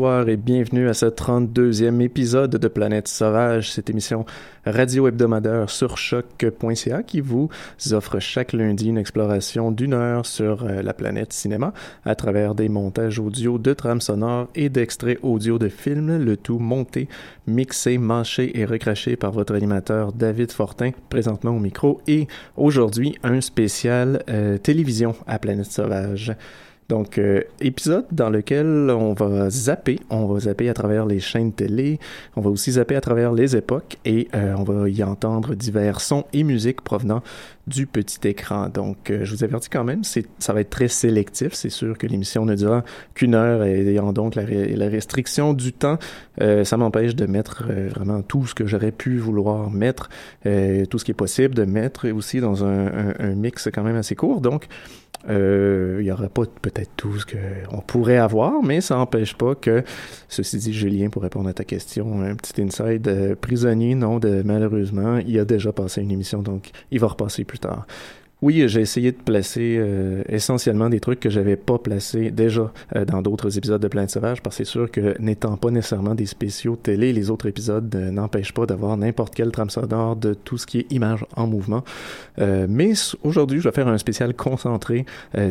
Bonsoir et bienvenue à ce 32e épisode de Planète Sauvage, cette émission radio hebdomadaire sur choc.ca qui vous offre chaque lundi une exploration d'une heure sur euh, la planète cinéma à travers des montages audio de trames sonores et d'extraits audio de films, le tout monté, mixé, mâché et recraché par votre animateur David Fortin, présentement au micro, et aujourd'hui un spécial euh, télévision à Planète Sauvage. Donc, euh, épisode dans lequel on va zapper, on va zapper à travers les chaînes télé, on va aussi zapper à travers les époques et euh, on va y entendre divers sons et musiques provenant du petit écran. Donc, euh, je vous avertis quand même, ça va être très sélectif. C'est sûr que l'émission ne durera qu'une heure et ayant donc la, la restriction du temps, ça m'empêche de mettre vraiment tout ce que j'aurais pu vouloir mettre, tout ce qui est possible de mettre aussi dans un, un, un mix quand même assez court. Donc, euh, il y aurait pas peut-être tout ce qu'on pourrait avoir, mais ça n'empêche pas que, ceci dit, Julien, pour répondre à ta question, un petit inside euh, prisonnier, non, de malheureusement, il a déjà passé une émission, donc il va repasser plus tard. Oui, j'ai essayé de placer euh, essentiellement des trucs que j'avais pas placés déjà euh, dans d'autres épisodes de Planète Sauvage, parce que c'est sûr que n'étant pas nécessairement des spéciaux télé, les autres épisodes euh, n'empêchent pas d'avoir n'importe quelle trame de tout ce qui est image en mouvement. mais aujourd'hui, je vais faire un spécial concentré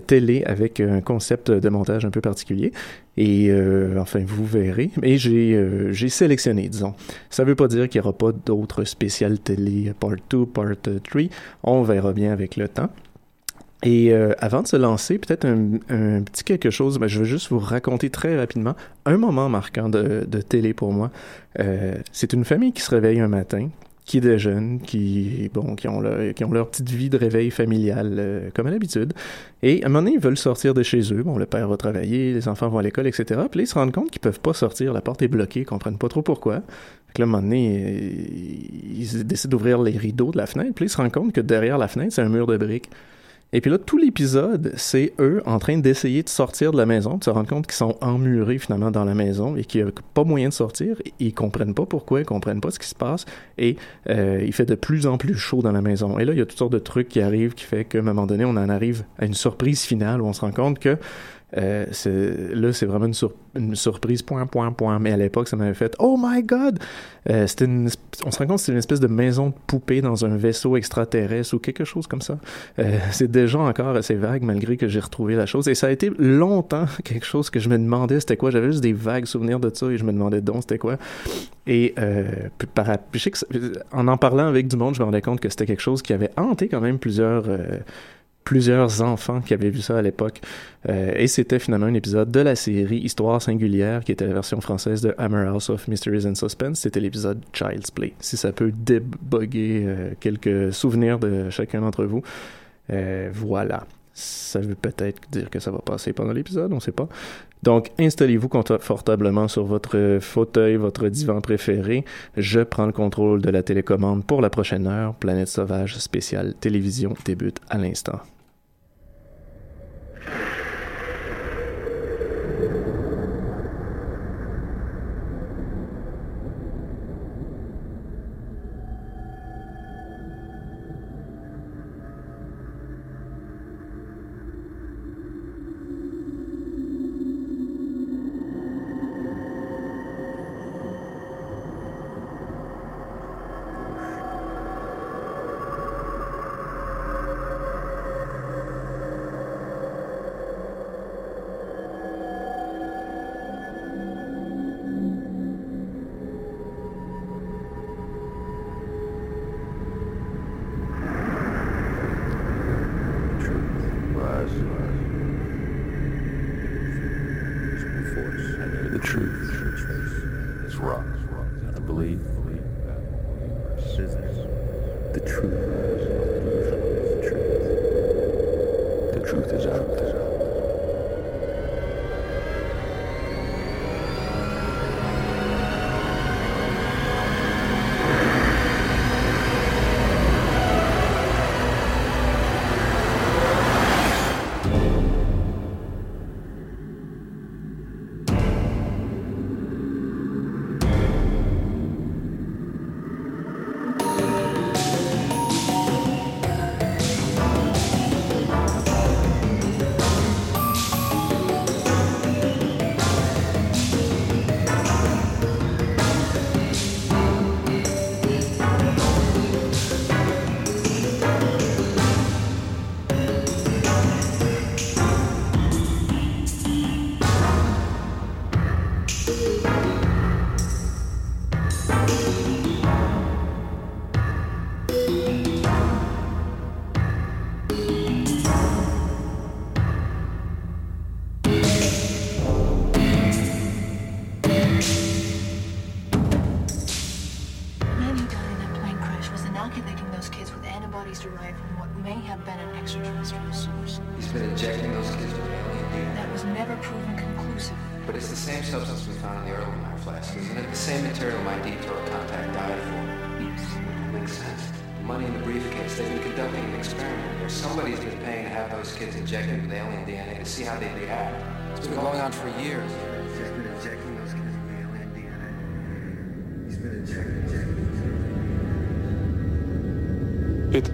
télé avec un concept de montage un peu particulier. Et enfin, vous verrez. Mais j'ai j'ai sélectionné, disons. Ça veut pas dire qu'il y aura pas d'autres spéciales télé, part 2, part 3. On verra bien avec le temps. Et euh, avant de se lancer, peut-être un, petit quelque chose, ben, je veux juste vous raconter très rapidement un moment marquant de, de télé pour moi. Euh, c'est une famille qui se réveille un matin, qui déjeune, qui bon, qui ont leur, qui ont leur petite vie de réveil familial euh, comme à l'habitude. Et à un moment donné, ils veulent sortir de chez eux. Bon, le père va travailler, les enfants vont à l'école, etc. Puis là, ils se rendent compte qu'ils peuvent pas sortir, la porte est bloquée, ils comprennent pas trop pourquoi. Fait là, à un moment donné, ils décident d'ouvrir les rideaux de la fenêtre, puis ils se rendent compte que derrière la fenêtre, c'est un mur de briques. Et puis là, tout l'épisode, c'est eux en train d'essayer de sortir de la maison, de se rendre compte qu'ils sont emmurés finalement dans la maison et qu'il n'y a pas moyen de sortir. Ils comprennent pas pourquoi, ils comprennent pas ce qui se passe et euh, il fait de plus en plus chaud dans la maison. Et là, il y a toutes sortes de trucs qui arrivent qui fait qu'à un moment donné, on en arrive à une surprise finale où on se rend compte que Euh, là, c'est vraiment une, surprise, point, point, point. Mais à l'époque, ça m'avait fait Oh my God! Euh, on se rend compte que c'est une espèce de maison de poupée dans un vaisseau extraterrestre ou quelque chose comme ça. Euh, c'est déjà encore assez vague malgré que j'ai retrouvé la chose. Et ça a été longtemps quelque chose que je me demandais c'était quoi. J'avais juste des vagues souvenirs de ça et je me demandais donc c'était quoi. Et euh, par, je sais que, en en parlant avec du monde, je me rendais compte que c'était quelque chose qui avait hanté quand même plusieurs plusieurs enfants qui avaient vu ça à l'époque. Euh, et c'était finalement un épisode de la série Histoire singulière, qui était la version française de Hammer House of Mysteries and Suspense. C'était l'épisode Child's Play. Si ça peut déboguer euh, quelques souvenirs de chacun d'entre vous, euh, voilà. Ça veut peut-être dire que ça va passer pendant l'épisode, on ne sait pas. Donc, installez-vous confortablement sur votre fauteuil, votre divan préféré. Je prends le contrôle de la télécommande pour la prochaine heure. Planète Sauvage spéciale télévision débute à l'instant.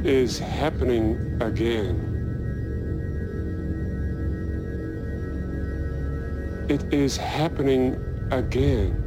Is happening again. It is happening again.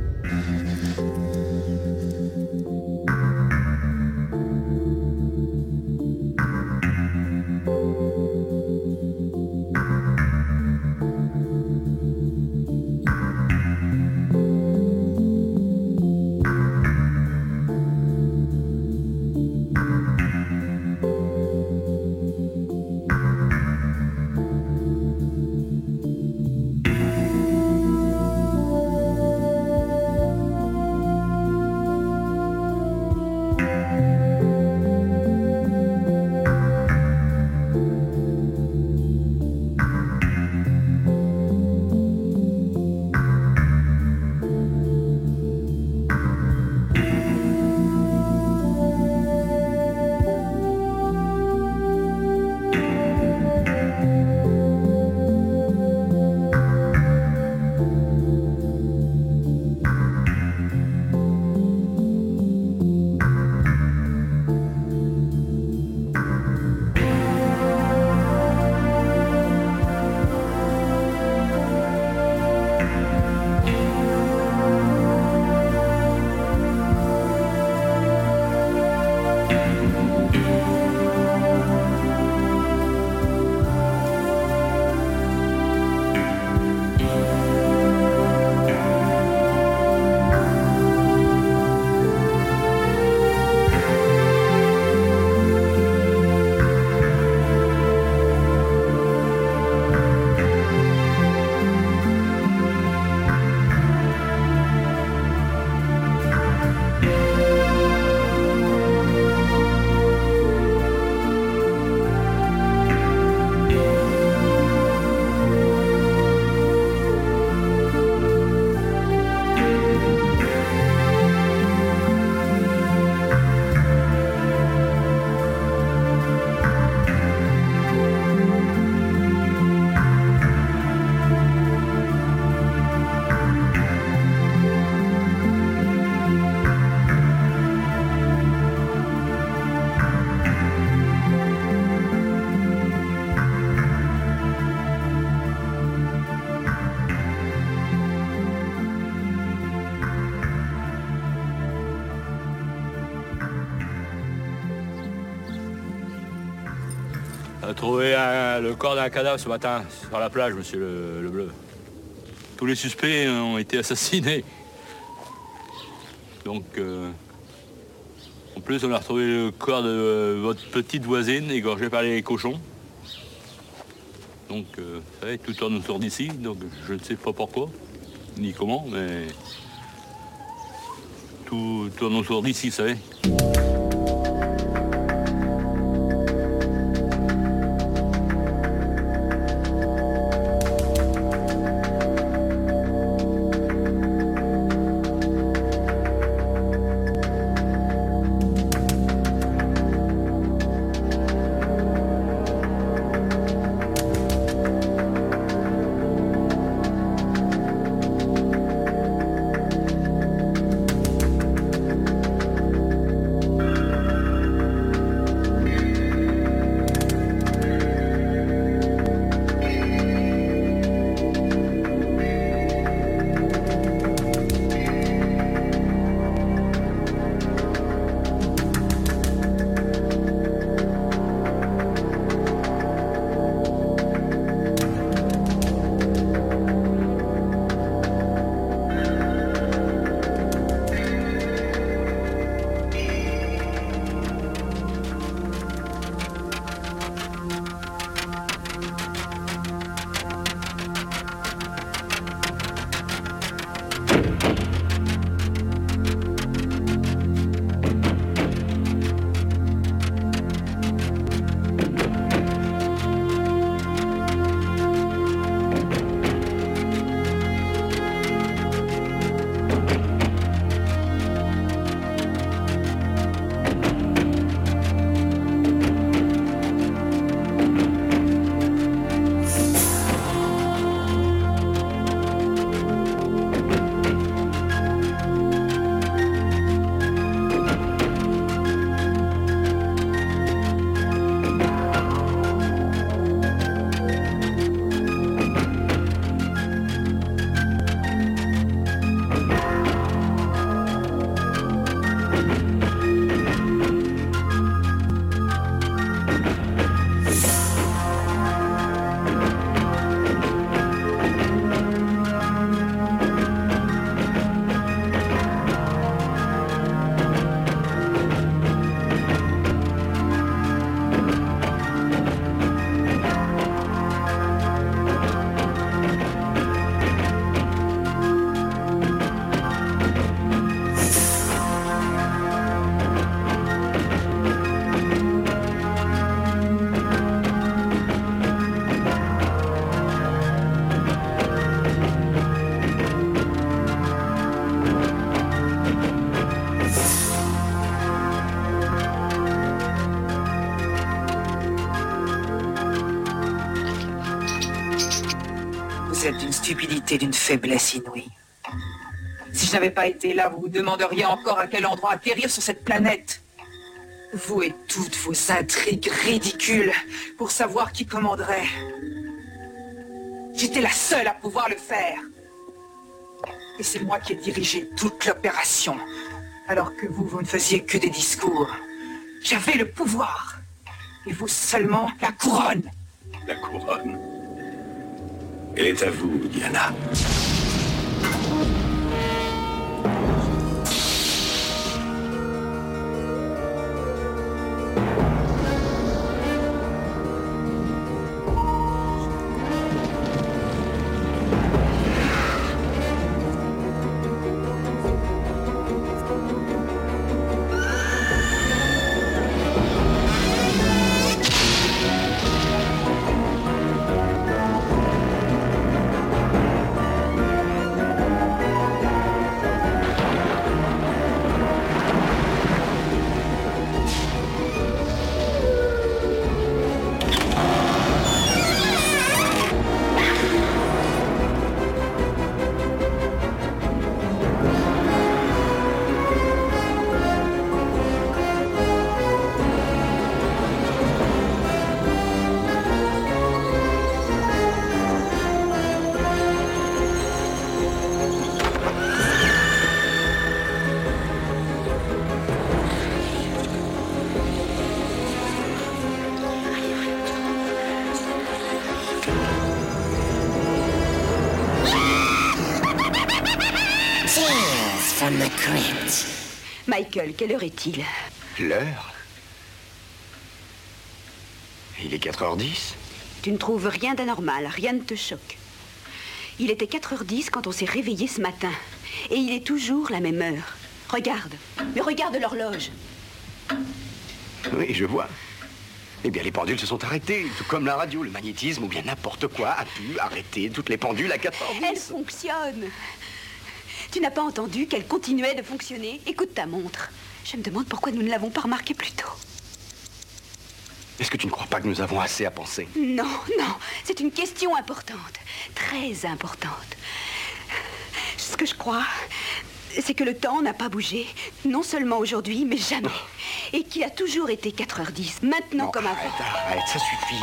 Corps d'un cadavre ce matin sur la plage, monsieur le, Bleu. Tous les suspects ont été assassinés. Donc, euh, en plus, on a retrouvé le corps de votre petite voisine égorgée par les cochons. Donc, euh, vous savez, tout tourne autour d'ici, donc je ne sais pas pourquoi, ni comment, mais tout tourne autour d'ici, vous savez. D'une faiblesse inouïe. Si je n'avais pas été là, vous vous demanderiez encore à quel endroit atterrir sur cette planète. Vous et toutes vos intrigues ridicules pour savoir qui commanderait. J'étais la seule à pouvoir le faire. Et c'est moi qui ai dirigé toute l'opération, alors que vous, vous ne faisiez que des discours. J'avais le pouvoir. Et vous seulement la couronne. La couronne elle est à vous, Diana. Michael, quelle heure est-il L'heure Il est 4h10 Tu ne trouves rien d'anormal, rien ne te choque. Il était 4h10 quand on s'est réveillé ce matin. Et il est toujours la même heure. Regarde. Mais regarde l'horloge. Oui, je vois. Eh bien, les pendules se sont arrêtées, tout comme la radio, le magnétisme ou bien n'importe quoi a pu arrêter toutes les pendules à 4 h Elles fonctionnent. Tu n'as pas entendu qu'elles continuaient de fonctionner Écoute ta montre. Je me demande pourquoi nous ne l'avons pas remarqué plus tôt. Est-ce que tu ne crois pas que nous avons assez à penser Non, non, c'est une question importante, très importante. Ce que je crois, c'est que le temps n'a pas bougé, non seulement aujourd'hui, mais jamais. Et qu'il a toujours été 4h10, maintenant Non, comme avant. arrête, arrête, ça suffit.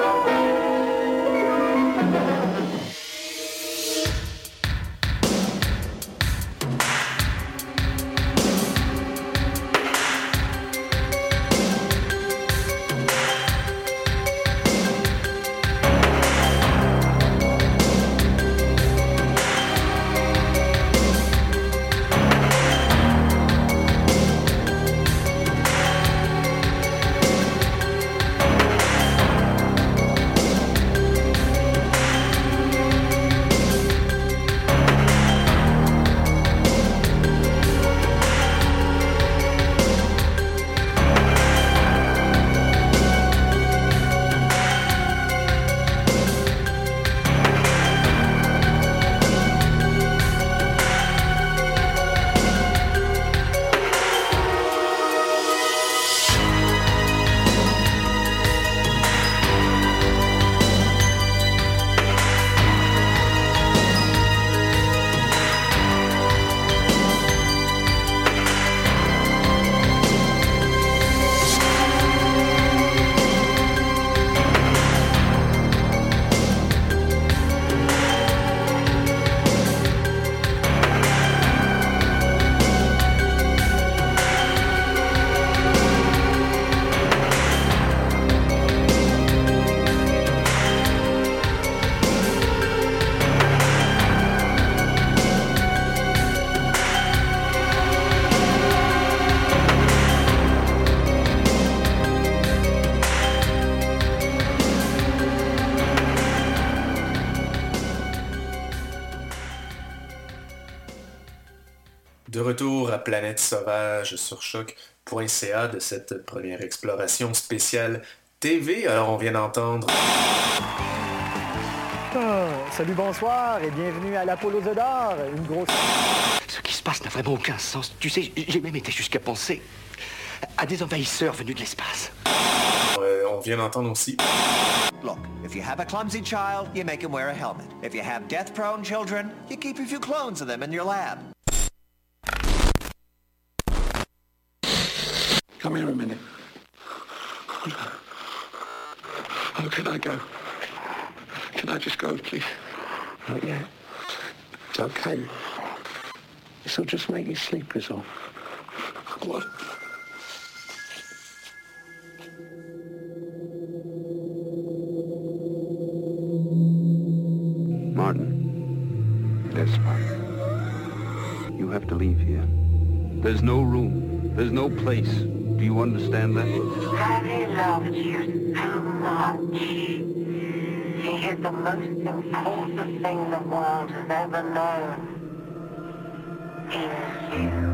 Planète Sauvage sur choc.ca de cette première exploration spéciale TV. Alors on vient d'entendre Ah, salut, bonsoir et bienvenue à l'Apollo d'or. Une grosse. Ce qui se passe n'a vraiment aucun sens. Tu sais, j'ai même été jusqu'à penser à des envahisseurs venus de l'espace. Euh, on vient d'entendre aussi Look, if you have a clumsy child, you make him wear a helmet. If you have death-prone children, you keep a few clones of them in your lab. Come here a minute. Oh, can I go? Can I just go, please? Not yet. It's okay. This'll just make you sleep, is all. What? Martin. Yes, fine. You have to leave here. There's no room. There's no place. Do you understand that? Daddy loved you so much. He is the most important thing the world has ever known. Is you.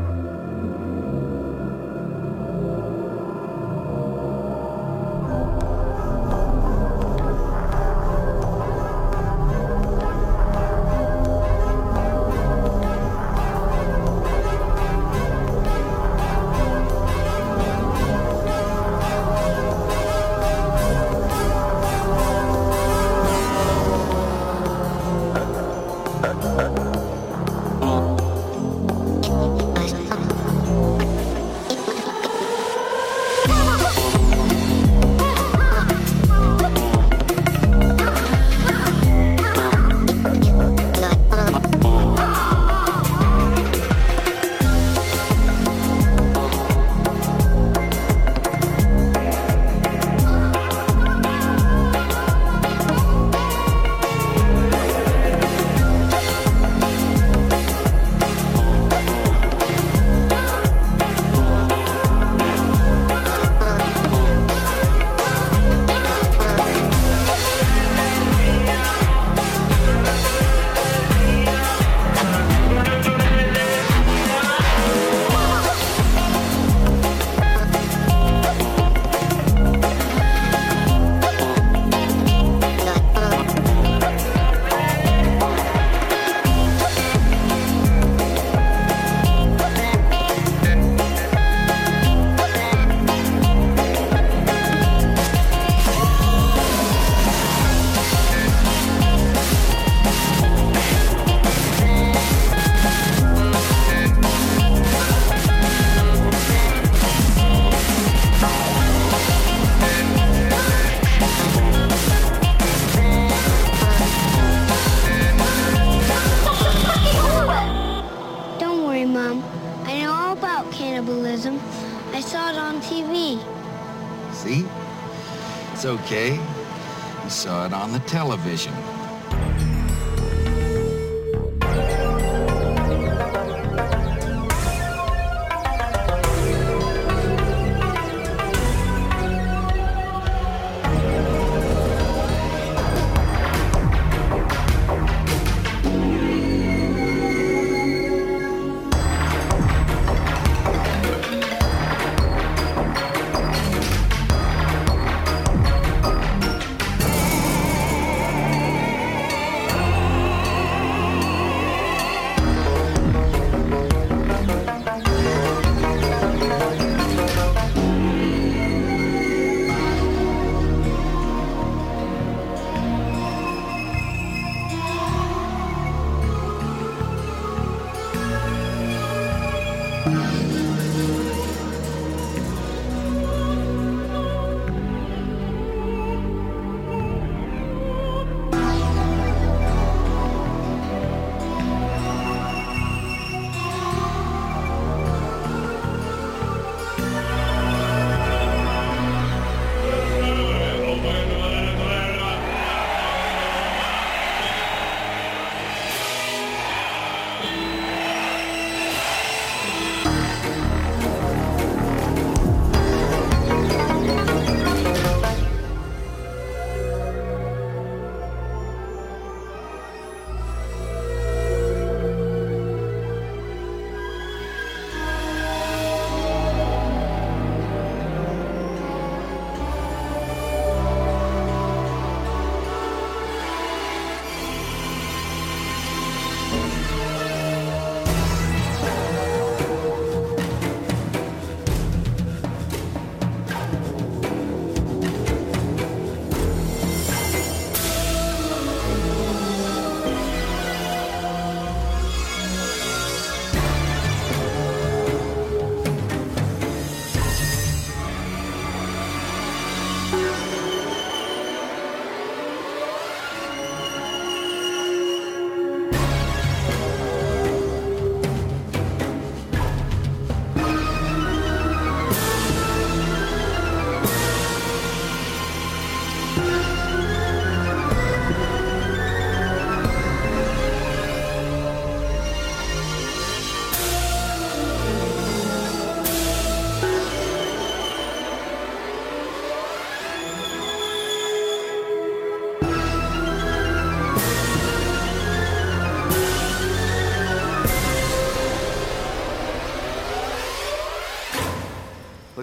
Mom. I know all about cannibalism. I saw it on TV. See? It's okay. You saw it on the television.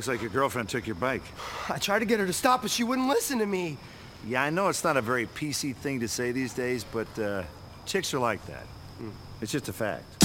Looks like your girlfriend took your bike. I tried to get her to stop, but she wouldn't listen to me. Yeah, I know it's not a very PC thing to say these days, but uh, chicks are like that. It's just a fact.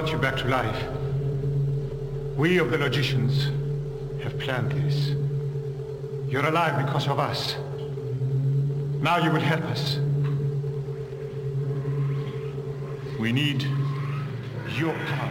Brought you back to life. We of the logicians have planned this. You're alive because of us. Now you will help us. We need your power.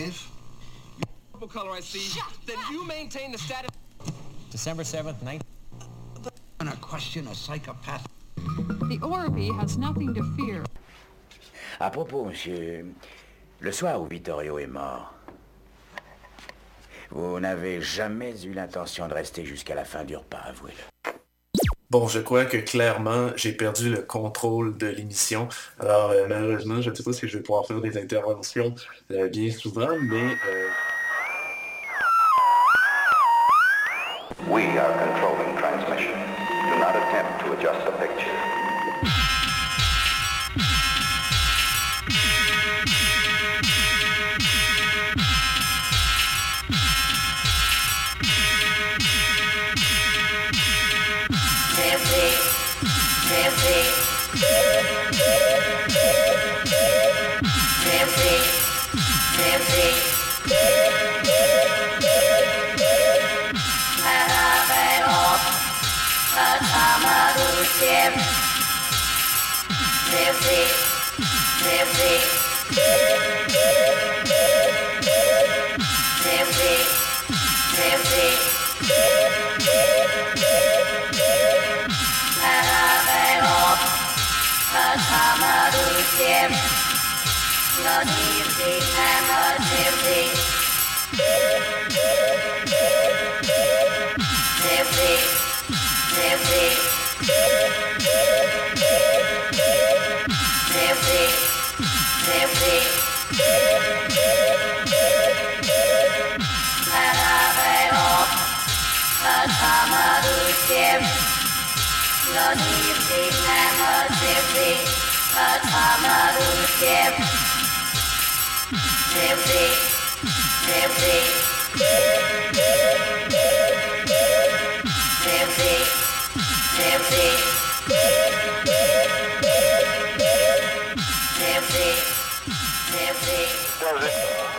One objective. Purple color I see. then you maintain the status. December 7th, 19... And a question a psychopath. The Orby has nothing to fear. À propos, monsieur, le soir où Vittorio est mort, vous n'avez jamais eu l'intention de rester jusqu'à la fin du repas, avouez-le. Bon, je crois que clairement, j'ai perdu le contrôle de l'émission. Alors, euh, malheureusement, je ne sais pas si je vais pouvoir faire des interventions euh, bien souvent, mais... Euh... Pod Amarujem Music Music Music Music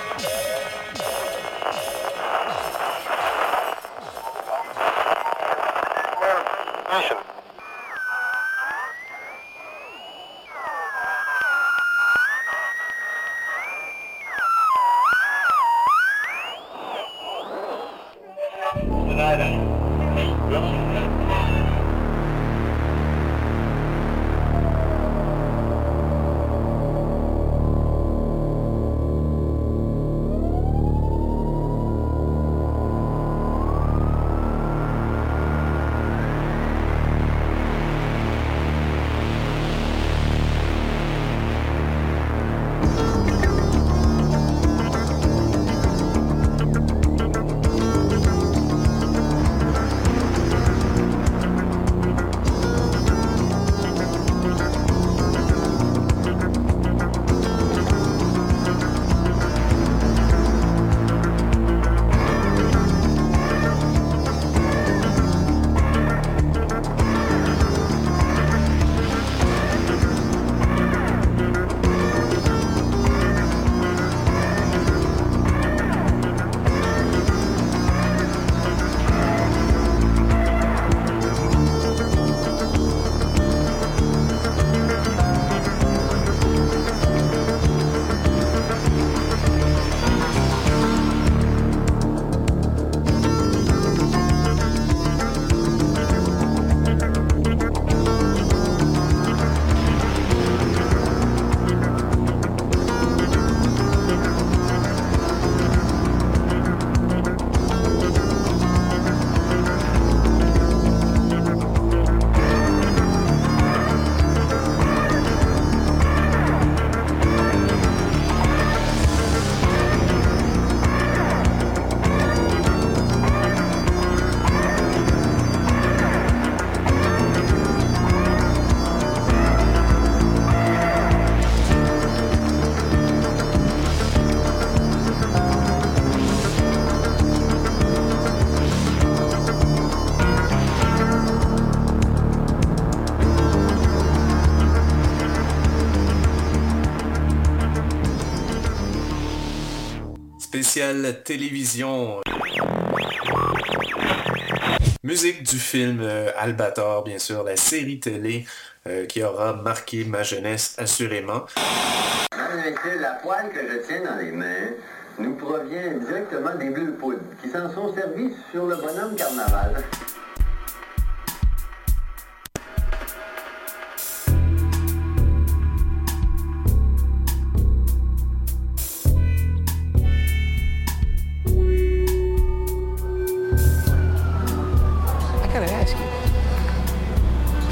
télévision. Musique du film euh, Albator, bien sûr, la série télé euh, qui aura marqué ma jeunesse assurément. La poêle que je tiens dans les mains nous provient directement des Bleus Poudres, qui s'en sont servis sur le bonhomme carnaval.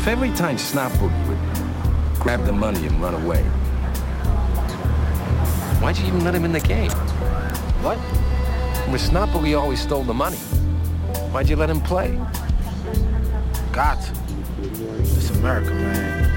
Every time Boogie would grab the money and run away, why'd you even let him in the game? What? When Snap Boogie always stole the money, why'd you let him play? Got to. It's America, man.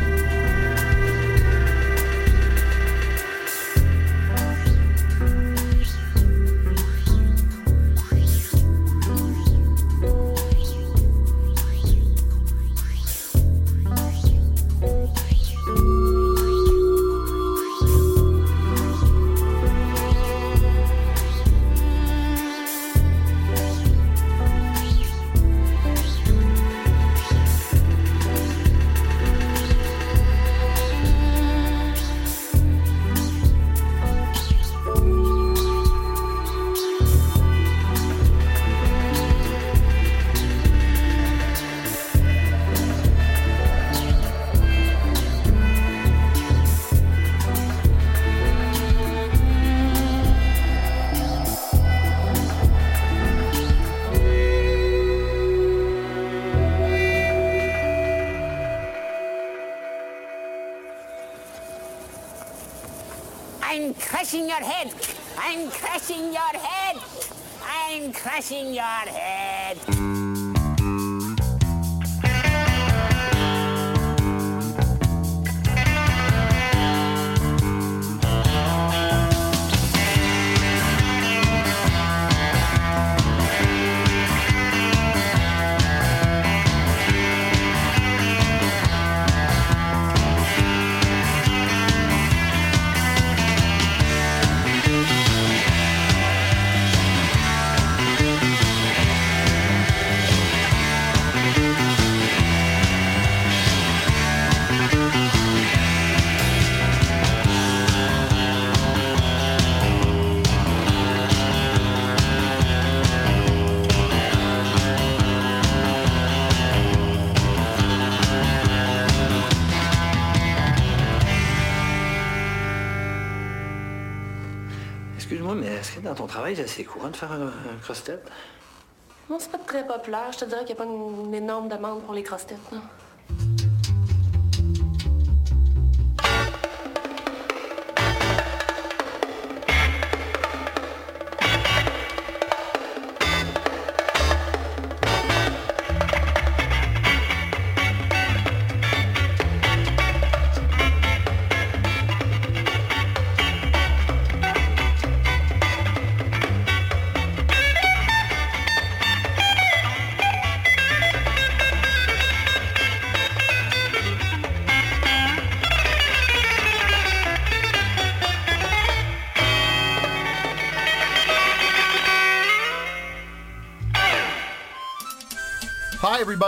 Travail, c'est courant de faire un, un cross-tête? Non, c'est pas très populaire. Je te dirais qu'il n'y a pas une énorme demande pour les cross-têtes. non?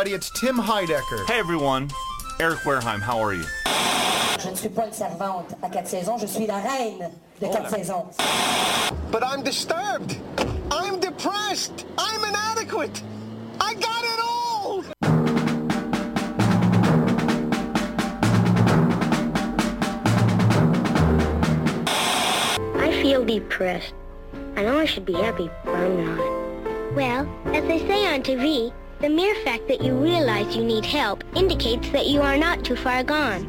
Everybody. It's Tim Heidecker. Hey everyone, Eric Wareheim, how are you? Je ne suis pas une servante à quatre saisons, je suis la reine de quatre saisons. But I'm disturbed. I'm depressed. I'm inadequate. I got it all. I feel depressed. I know I should be happy, but I'm not. Well, as they say on TV, the mere fact that you realize you need help indicates that you are not too far gone.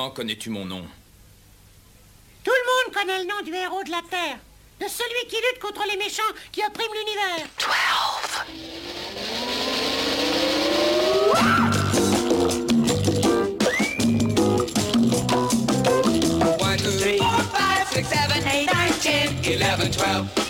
Comment connais-tu mon nom Tout le monde connaît le nom du héros de la Terre. De celui qui lutte contre les méchants qui oppriment l'univers. 1, 2, 3, 4, 5, 6, 7, 8, 9, 10, 11, 12.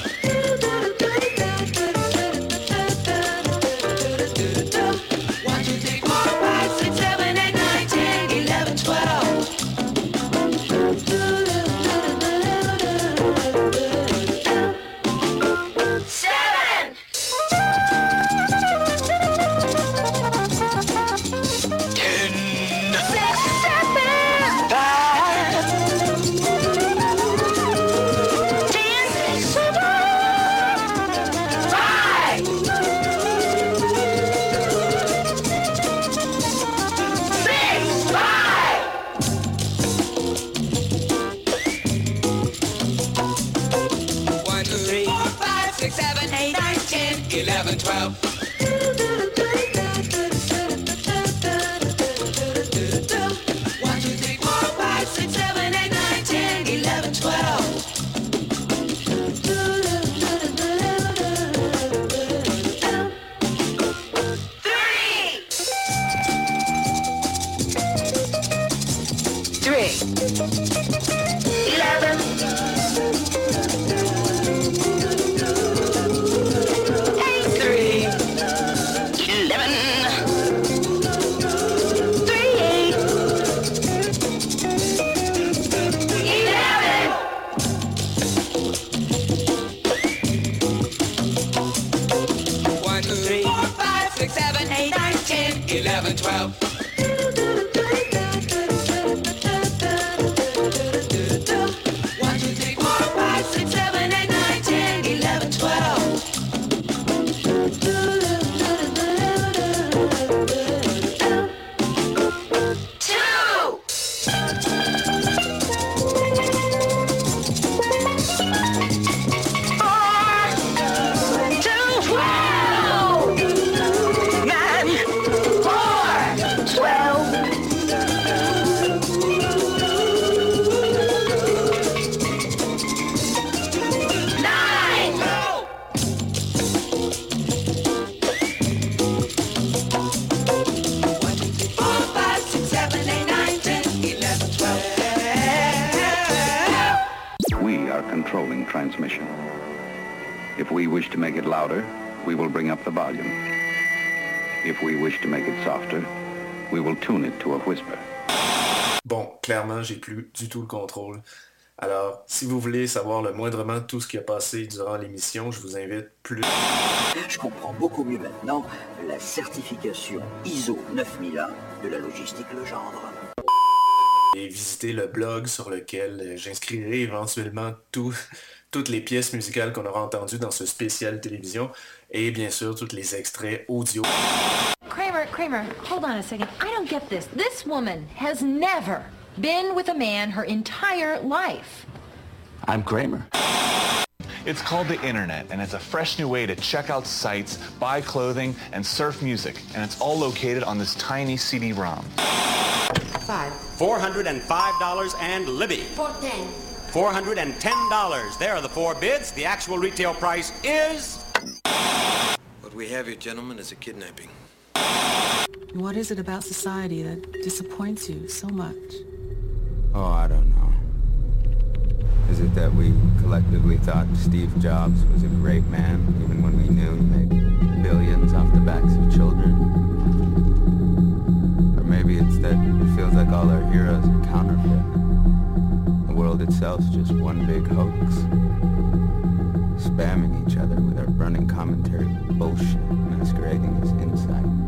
We will tune it to a whisper. Bon, clairement, j'ai plus du tout le contrôle. Alors, si vous voulez savoir le moindrement tout ce qui a passé durant l'émission, je vous invite plus. Je comprends beaucoup mieux maintenant la certification ISO 9001 de la logistique Legendre. et visiter le blog sur lequel j'inscrirai éventuellement tout- toutes les pièces musicales qu'on aura entendues dans ce spécial télévision et bien sûr tous les extraits audio. Kramer, Kramer, hold on a second. I don't get this. This woman has never been with a man her entire life. I'm Kramer. It's called the internet, and it's a fresh new way to check out sites, buy clothing, and surf music. And it's all located on this tiny CD-ROM. Five. $405 and Libby. Four ten. $410. There are the four bids. The actual retail price is... What we have here, gentlemen, is a kidnapping. What is it about society that disappoints you so much? Oh, I don't know. Is it that we collectively thought Steve Jobs was a great man, even when we knew he made billions off the backs of children? Or maybe it's that it feels like all our heroes are counterfeit. The world itself's just one big hoax. Spamming each other with our running commentary bullshit masquerading as insight.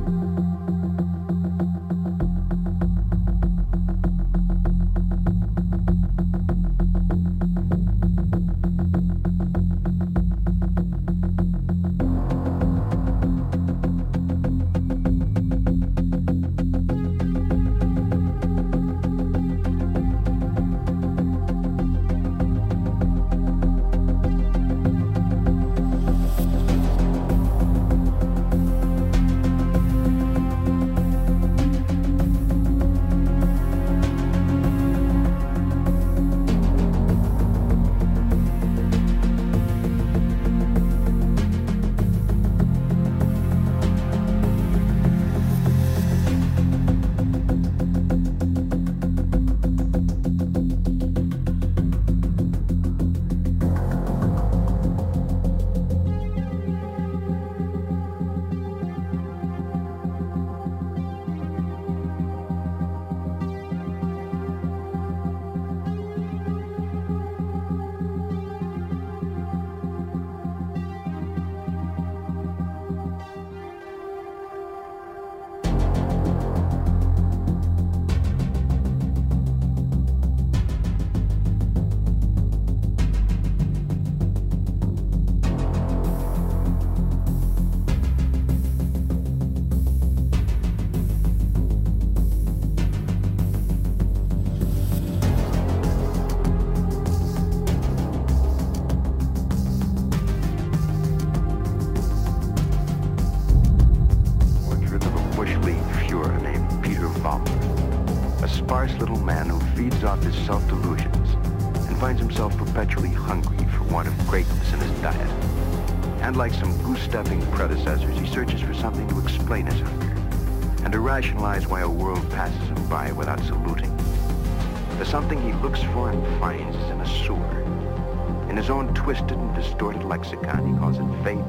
Lexicon, he calls it faith,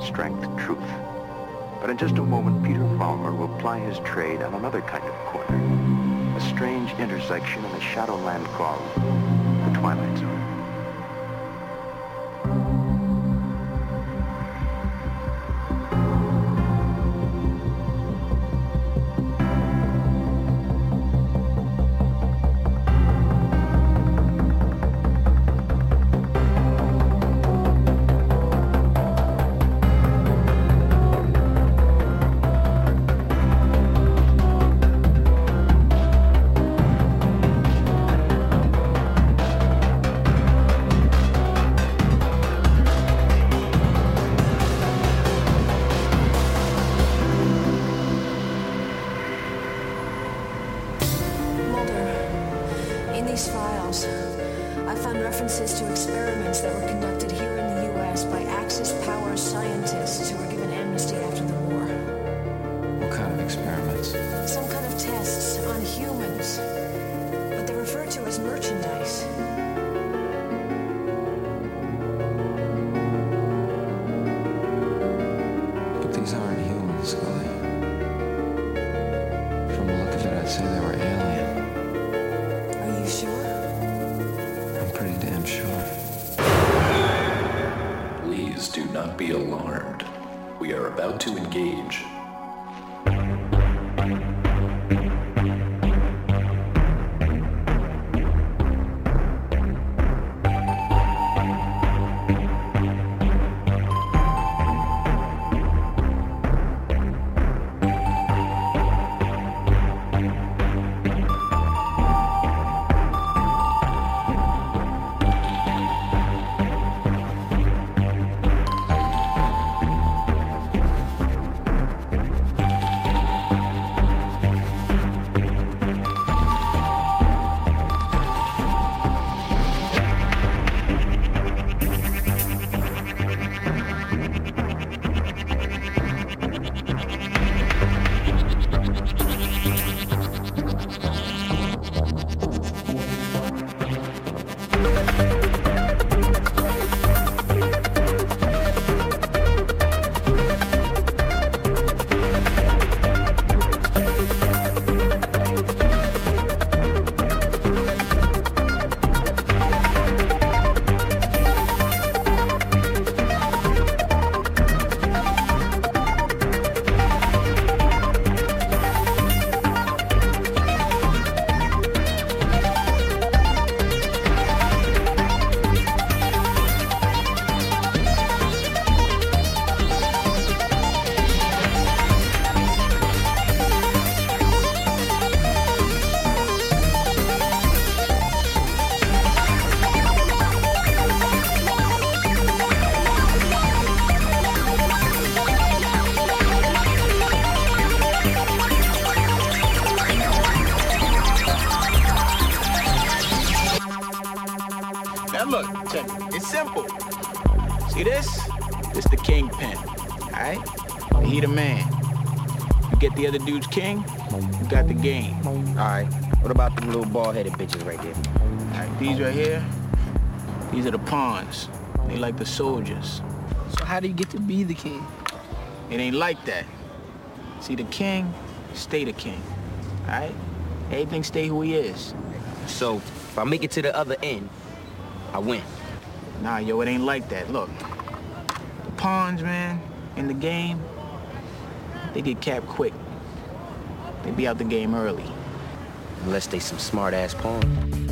strength, truth. But in just a moment, Peter Valmer will ply his trade on another kind of corner, a strange intersection in a shadowland called the Twilight Zone. Get the other dude's king, you got the game. Alright. What about them little bald-headed bitches right there? Alright, these right here, these are the pawns. They like the soldiers. So how do you get to be the king? It ain't like that. See, the king, stay the king. Alright? Everything stay who he is. So if I make it to the other end, I win. Nah, yo, it ain't like that. Look, the pawns, man, in the game, they get capped quick. They be out the game early. Unless they some smart-ass pawns. C'est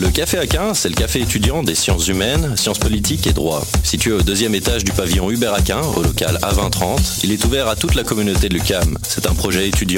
Le Café Aquin, c'est le café étudiant des sciences humaines, sciences politiques et droit. Situé au deuxième étage du pavillon Hubert Aquin, au local A2030, il est ouvert à toute la communauté de l'UCAM. C'est un projet étudiant